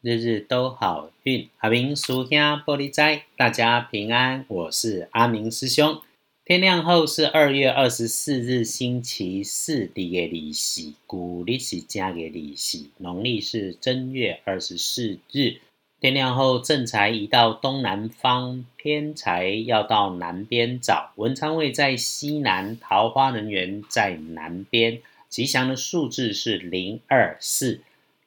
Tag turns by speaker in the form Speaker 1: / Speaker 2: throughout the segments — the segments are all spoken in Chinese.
Speaker 1: 日日都好运。阿明叔兄玻璃斋，大家平安。我是阿明师兄。天亮后是二月二十四日，星期四的利息，古历是加给利息，农历是正月二十四日。天亮后，正财移到东南方，偏财要到南边找。文昌位在西南，桃花人员在南边。吉祥的数字是零二四。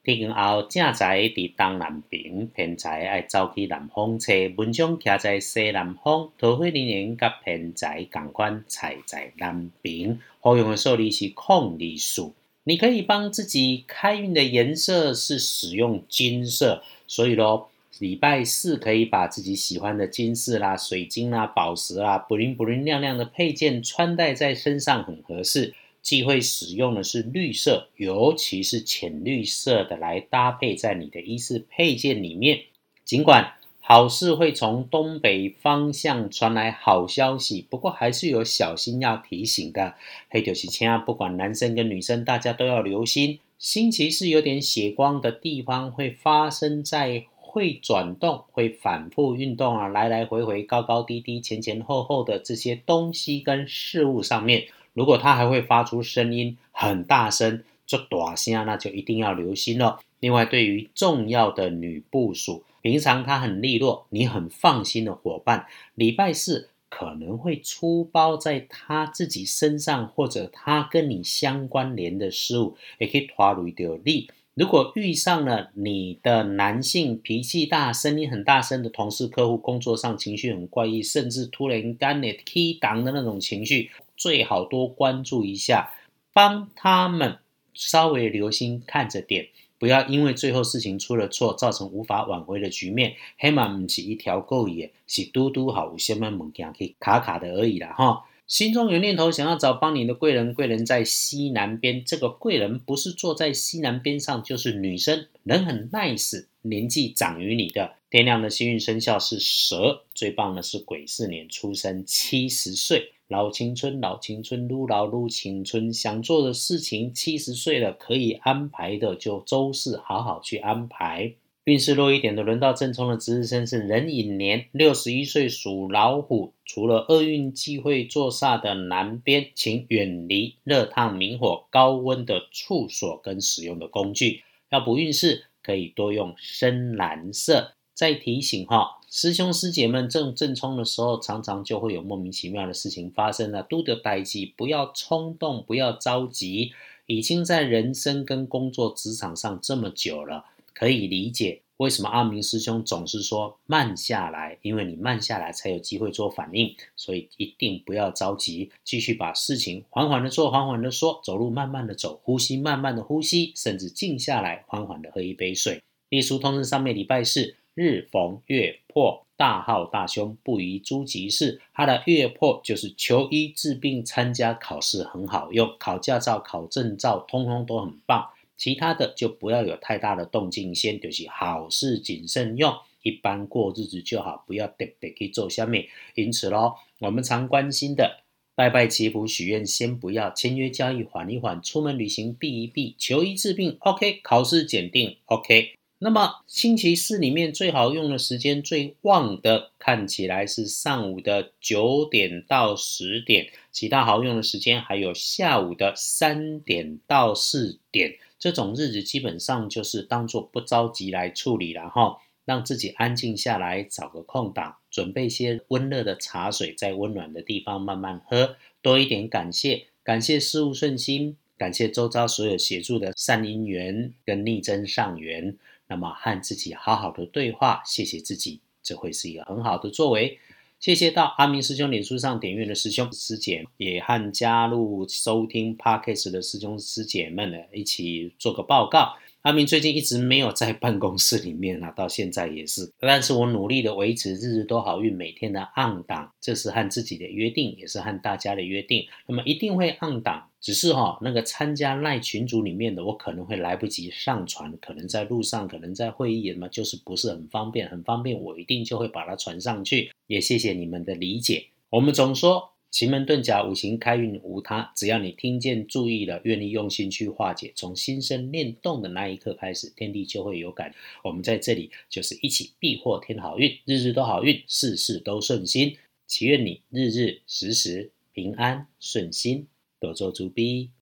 Speaker 1: 天光后，正财伫东南边，偏财爱走去南方车。文章徛在西南方，桃花人甲偏财共款，财在南边。好用的数字是空里数。你可以帮自己开运的颜色是使用金色，所以咯，礼拜四可以把自己喜欢的金饰啦、水晶啦、宝石啦、布灵布灵亮亮的配件穿戴在身上很合适。忌讳使用的是绿色，尤其是浅绿色的来搭配在你的衣饰配件里面。尽管好事会从东北方向传来好消息，不过还是有小心要提醒的。黑九七千啊，不管男生跟女生，大家都要留心。星期四有点血光的地方会发生在会转动、会反复运动啊，来来回回、高高低低、前前后后的这些东西跟事物上面。如果它还会发出声音很大声，做大声，那就一定要留心了。另外，对于重要的女部属，平常她很利落，你很放心的伙伴，礼拜四可能会出包在她自己身上，或者她跟你相关联的事物，也可以拖累到你。如果遇上了你的男性脾气大、声音很大声的同事、客户，工作上情绪很怪异，甚至突然干你 K 档的那种情绪。最好多关注一下，帮他们稍微留心看着点，不要因为最后事情出了错，造成无法挽回的局面。黑马不是一条狗也，是嘟嘟好，有些么物件可以卡卡的而已啦哈。心中有念头想要找帮你的贵人，贵人在西南边。这个贵人不是坐在西南边上，就是女生，人很 nice，年纪长于你的。天亮的幸运生肖是蛇，最棒的是癸巳年出生，七十岁。老青春，老青春，撸老撸青春。想做的事情，七十岁了可以安排的，就周四好好去安排。运势弱一点的，轮到正冲的值日生是壬寅年，六十一岁属老虎。除了厄运忌讳坐煞的南边，请远离热烫、明火、高温的处所跟使用的工具。要补运势，可以多用深蓝色。再提醒哈。师兄师姐们正正冲的时候，常常就会有莫名其妙的事情发生了。都得待机，不要冲动，不要着急。已经在人生跟工作职场上这么久了，可以理解为什么阿明师兄总是说慢下来，因为你慢下来才有机会做反应。所以一定不要着急，继续把事情缓缓的做，缓缓的说，走路慢慢的走，呼吸慢慢的呼吸，甚至静下来，缓缓的喝一杯水。秘书通知上面礼拜四。日逢月破，大号大凶，不宜诸吉事。他的月破就是求医治病、参加考试很好用，考驾照、考证照，通通都很棒。其他的就不要有太大的动静，先就是好事谨慎用，一般过日子就好，不要特别去做下面。因此咯，我们常关心的拜拜祈福许愿，先不要签约交易，缓一缓，出门旅行避一避，求医治病 OK，考试检定 OK。那么星期四里面最好用的时间最旺的，看起来是上午的九点到十点，其他好用的时间还有下午的三点到四点。这种日子基本上就是当做不着急来处理，然后让自己安静下来，找个空档，准备一些温热的茶水，在温暖的地方慢慢喝，多一点感谢，感谢事物顺心，感谢周遭所有协助的善因缘跟逆增上缘。那么和自己好好的对话，谢谢自己，这会是一个很好的作为。谢谢到阿明师兄脸书上点阅的师兄师姐，也和加入收听 podcast 的师兄师姐们呢一起做个报告。阿明最近一直没有在办公室里面啊，到现在也是。但是我努力的维持日日都好运，每天的按档，这是和自己的约定，也是和大家的约定。那么一定会按档，只是哈那个参加赖群组里面的，我可能会来不及上传，可能在路上，可能在会议，那么就是不是很方便，很方便，我一定就会把它传上去。也谢谢你们的理解。我们总说奇门遁甲五行开运无他，只要你听见、注意了，愿意用心去化解，从心生念动的那一刻开始，天地就会有感。我们在这里就是一起必获添好运，日日都好运，事事都顺心。祈愿你日日时时平安顺心，多做足逼。